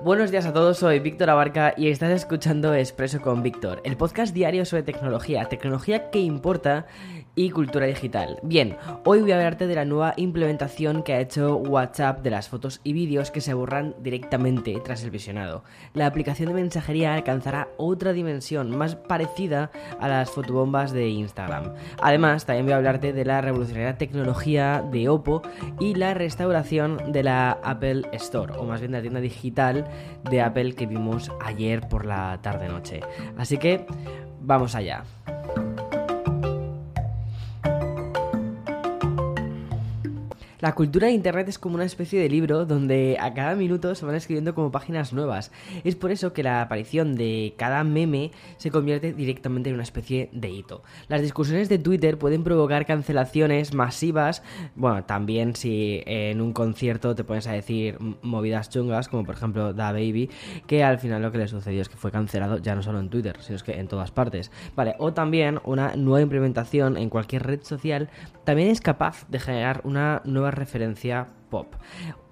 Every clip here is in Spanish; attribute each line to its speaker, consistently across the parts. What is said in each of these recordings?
Speaker 1: Buenos días a todos, soy Víctor Abarca y estás escuchando Expreso con Víctor, el podcast diario sobre tecnología, tecnología que importa y cultura digital. Bien, hoy voy a hablarte de la nueva implementación que ha hecho WhatsApp de las fotos y vídeos que se borran directamente tras el visionado. La aplicación de mensajería alcanzará otra dimensión más parecida a las fotobombas de Instagram. Además, también voy a hablarte de la revolucionaria tecnología de Oppo y la restauración de la Apple Store, o más bien de la tienda digital de Apple que vimos ayer por la tarde-noche. Así que, vamos allá. La cultura de Internet es como una especie de libro donde a cada minuto se van escribiendo como páginas nuevas. Es por eso que la aparición de cada meme se convierte directamente en una especie de hito. Las discusiones de Twitter pueden provocar cancelaciones masivas, bueno, también si en un concierto te pones a decir movidas chungas, como por ejemplo Da Baby, que al final lo que le sucedió es que fue cancelado ya no solo en Twitter, sino que en todas partes. Vale, o también una nueva implementación en cualquier red social también es capaz de generar una nueva referencia pop.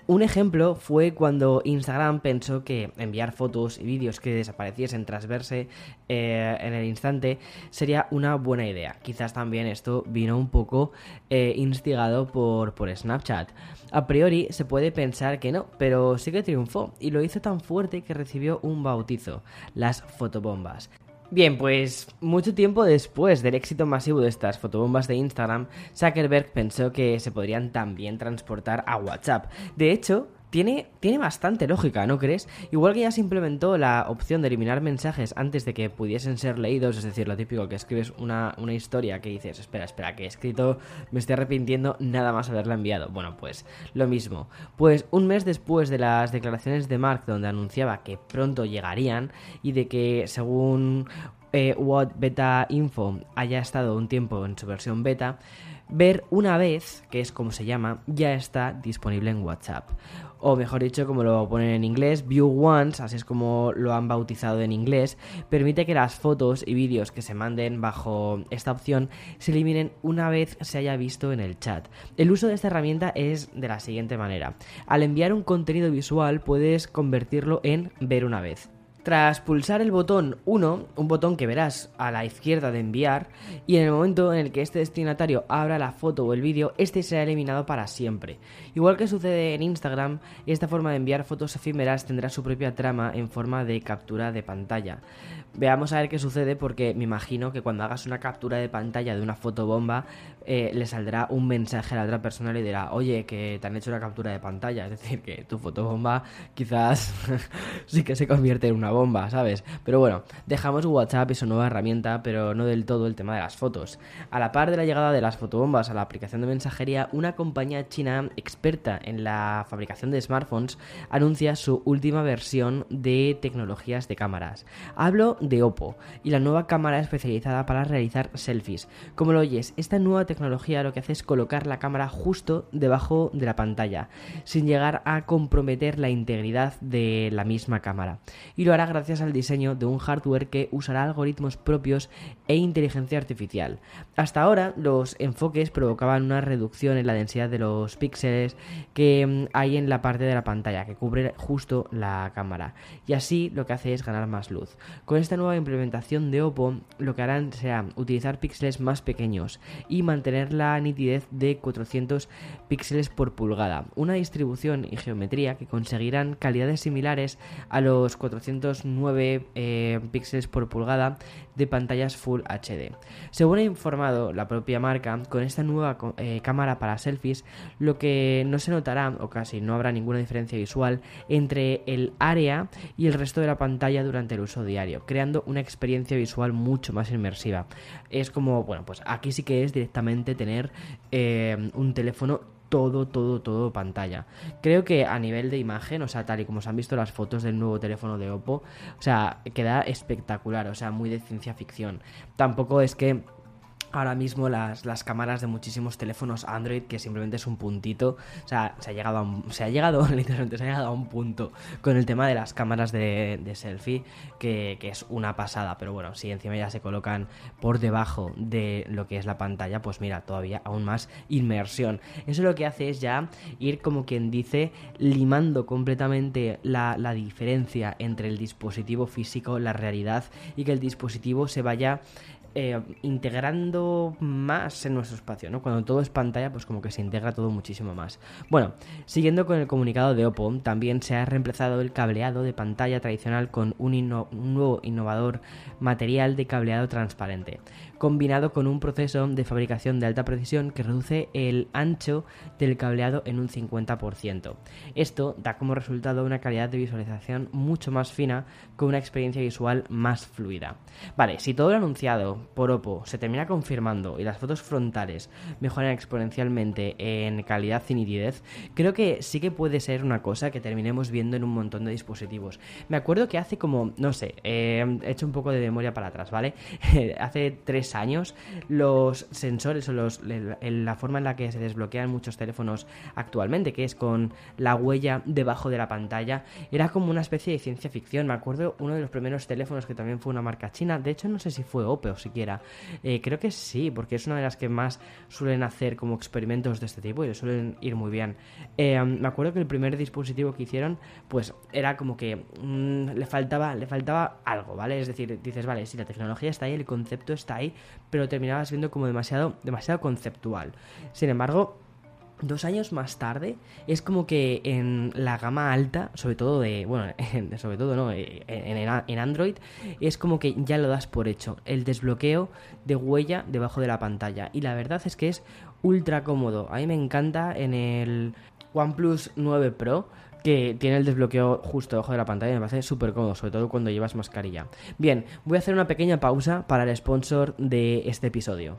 Speaker 1: Un ejemplo fue cuando Instagram pensó que enviar fotos y vídeos que desapareciesen tras verse eh, en el instante sería una buena idea. Quizás también esto vino un poco eh, instigado por, por Snapchat. A priori se puede pensar que no, pero sí que triunfó y lo hizo tan fuerte que recibió un bautizo, las fotobombas. Bien, pues mucho tiempo después del éxito masivo de estas fotobombas de Instagram, Zuckerberg pensó que se podrían también transportar a WhatsApp. De hecho, tiene, tiene, bastante lógica, ¿no crees? Igual que ya se implementó la opción de eliminar mensajes antes de que pudiesen ser leídos, es decir, lo típico que escribes una, una, historia que dices, espera, espera, que he escrito, me estoy arrepintiendo nada más haberla enviado. Bueno, pues lo mismo. Pues un mes después de las declaraciones de Mark donde anunciaba que pronto llegarían y de que según eh, What Beta Info haya estado un tiempo en su versión beta, ver una vez, que es como se llama, ya está disponible en WhatsApp o mejor dicho, como lo ponen en inglés, View Once, así es como lo han bautizado en inglés, permite que las fotos y vídeos que se manden bajo esta opción se eliminen una vez se haya visto en el chat. El uso de esta herramienta es de la siguiente manera. Al enviar un contenido visual puedes convertirlo en ver una vez. Tras pulsar el botón 1, un botón que verás a la izquierda de enviar, y en el momento en el que este destinatario abra la foto o el vídeo, este será eliminado para siempre. Igual que sucede en Instagram, esta forma de enviar fotos efímeras tendrá su propia trama en forma de captura de pantalla. Veamos a ver qué sucede porque me imagino que cuando hagas una captura de pantalla de una fotobomba eh, le saldrá un mensaje a la otra persona y le dirá, oye, que te han hecho una captura de pantalla. Es decir, que tu fotobomba quizás sí que se convierte en una bomba, ¿sabes? Pero bueno, dejamos WhatsApp y su nueva herramienta, pero no del todo el tema de las fotos. A la par de la llegada de las fotobombas a la aplicación de mensajería, una compañía china experta en la fabricación de smartphones anuncia su última versión de tecnologías de cámaras. Hablo de Oppo y la nueva cámara especializada para realizar selfies. Como lo oyes, esta nueva tecnología lo que hace es colocar la cámara justo debajo de la pantalla, sin llegar a comprometer la integridad de la misma cámara. Y lo hará gracias al diseño de un hardware que usará algoritmos propios e inteligencia artificial. Hasta ahora los enfoques provocaban una reducción en la densidad de los píxeles que mm, hay en la parte de la pantalla que cubre justo la cámara y así lo que hace es ganar más luz. Con esta nueva implementación de Oppo lo que harán será utilizar píxeles más pequeños y mantener la nitidez de 400 píxeles por pulgada, una distribución y geometría que conseguirán calidades similares a los 409 eh, píxeles por pulgada de pantallas Full HD. Según ha informado la propia marca, con esta nueva eh, cámara para selfies, lo que no se notará, o casi no habrá ninguna diferencia visual, entre el área y el resto de la pantalla durante el uso diario, creando una experiencia visual mucho más inmersiva. Es como, bueno, pues aquí sí que es directamente tener eh, un teléfono todo, todo, todo pantalla. Creo que a nivel de imagen, o sea, tal y como se han visto las fotos del nuevo teléfono de Oppo, o sea, queda espectacular, o sea, muy de ciencia ficción. Tampoco es que ahora mismo las, las, cámaras de muchísimos teléfonos Android que simplemente es un puntito o sea se ha llegado a un, se ha llegado literalmente se ha llegado a un punto con el tema de las cámaras de, de selfie que, que, es una pasada pero bueno si encima ya se colocan por debajo de lo que es la pantalla pues mira todavía aún más inmersión. Eso lo que hace es ya ir como quien dice limando completamente la, la diferencia entre el dispositivo físico la realidad y que el dispositivo se vaya eh, integrando más en nuestro espacio, ¿no? Cuando todo es pantalla, pues como que se integra todo muchísimo más. Bueno, siguiendo con el comunicado de Oppo, también se ha reemplazado el cableado de pantalla tradicional con un, un nuevo innovador material de cableado transparente combinado con un proceso de fabricación de alta precisión que reduce el ancho del cableado en un 50%. Esto da como resultado una calidad de visualización mucho más fina con una experiencia visual más fluida. Vale, si todo lo anunciado por Oppo se termina confirmando y las fotos frontales mejoran exponencialmente en calidad y nitidez, creo que sí que puede ser una cosa que terminemos viendo en un montón de dispositivos. Me acuerdo que hace como, no sé, eh, he hecho un poco de memoria para atrás, ¿vale? hace tres años, los sensores o los, la forma en la que se desbloquean muchos teléfonos actualmente, que es con la huella debajo de la pantalla, era como una especie de ciencia ficción. Me acuerdo uno de los primeros teléfonos que también fue una marca china, de hecho no sé si fue Oppo o eh, creo que sí, porque es una de las que más suelen hacer como experimentos de este tipo y suelen ir muy bien. Eh, me acuerdo que el primer dispositivo que hicieron, pues era como que mm, le faltaba le faltaba algo, ¿vale? Es decir, dices, vale, si la tecnología está ahí, el concepto está ahí, pero terminabas viendo como demasiado, demasiado conceptual. Sin embargo, dos años más tarde es como que en la gama alta, sobre todo de, bueno, sobre todo no, eh, en, en, Android, es como que ya lo das por hecho, el desbloqueo de huella debajo de la pantalla. Y la verdad es que es ultra cómodo. A mí me encanta en el OnePlus 9 Pro que tiene el desbloqueo justo debajo de la pantalla me parece súper cómodo, sobre todo cuando llevas mascarilla. Bien, voy a hacer una pequeña pausa para el sponsor de este episodio.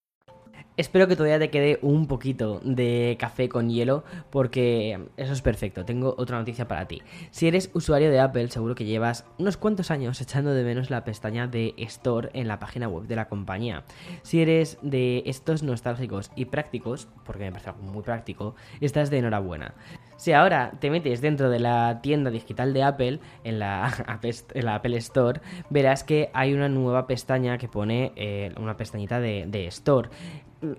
Speaker 1: Espero que todavía te quede un poquito de café con hielo porque eso es perfecto. Tengo otra noticia para ti. Si eres usuario de Apple, seguro que llevas unos cuantos años echando de menos la pestaña de Store en la página web de la compañía. Si eres de estos nostálgicos y prácticos, porque me parece algo muy práctico, estás de enhorabuena. Si ahora te metes dentro de la tienda digital de Apple, en la, Apple Store, verás que hay una nueva pestaña que pone eh, una pestañita de, de Store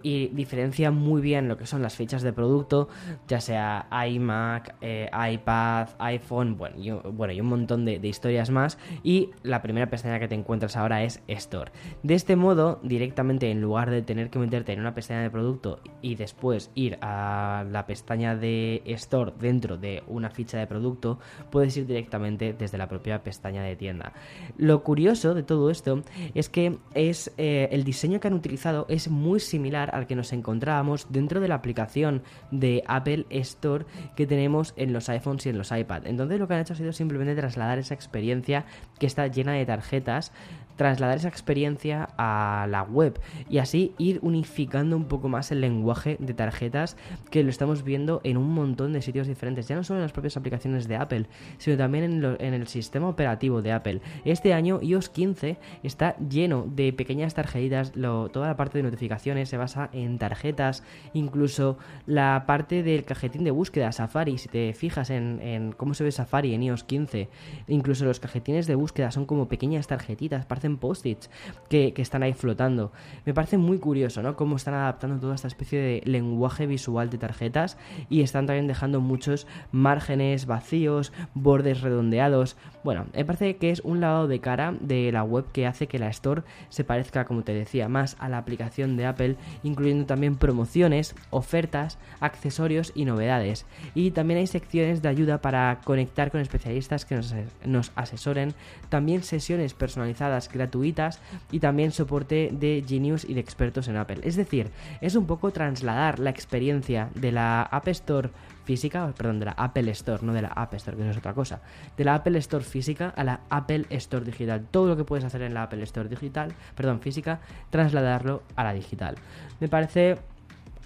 Speaker 1: y diferencia muy bien lo que son las fechas de producto, ya sea iMac, eh, iPad, iPhone, bueno bueno, y un montón de, historias más. Y la primera pestaña que te encuentras ahora es Store. De este modo, directamente en lugar de tener que meterte en una pestaña de producto y después ir a la pestaña de Store dentro de una ficha de producto, puedes ir directamente desde la propia pestaña de tienda. Lo curioso de todo esto es que es eh, el diseño que han utilizado es muy similar al que nos encontrábamos dentro de la aplicación de Apple Store que tenemos en los iPhones y en los iPad. Entonces lo que han hecho ha sido simplemente trasladar esa experiencia que está llena de tarjetas trasladar esa experiencia a la web y así ir unificando un poco más el lenguaje de tarjetas que lo estamos viendo en un montón de sitios diferentes, ya no solo en las propias aplicaciones de Apple, sino también en, el sistema operativo de Apple. Este año iOS 15 está lleno de pequeñas tarjetitas, toda la parte de notificaciones se basa en tarjetas, incluso la parte del cajetín de búsqueda Safari, si te fijas en, cómo se ve Safari en iOS 15, incluso los cajetines de búsqueda son como pequeñas tarjetitas, en post-its que, están ahí flotando. Me parece muy curioso, ¿no? Cómo están adaptando toda esta especie de lenguaje visual de tarjetas y están también dejando muchos márgenes vacíos, bordes redondeados. Bueno, me parece que es un lado de cara de la web que hace que la Store se parezca, como te decía, más a la aplicación de Apple, incluyendo también promociones, ofertas, accesorios y novedades. Y también hay secciones de ayuda para conectar con especialistas que nos, nos asesoren, también sesiones personalizadas gratuitas y también soporte de Genius y de expertos en Apple. Es decir, es un poco trasladar la experiencia de la App Store física, perdón, de la Apple Store, no de la App Store, que no es otra cosa, de la Apple Store física a la Apple Store digital. Todo lo que puedes hacer en la Apple Store digital, perdón, física, trasladarlo a la digital. Me parece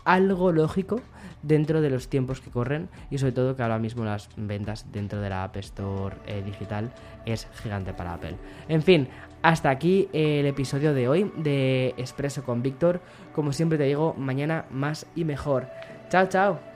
Speaker 1: algo lógico dentro de los tiempos que corren y sobre todo que ahora mismo las ventas dentro de la App Store eh, digital es gigante para Apple. En fin, hasta aquí el episodio de hoy de Expreso con Víctor. Como siempre te digo, mañana más y mejor. Chao, chao.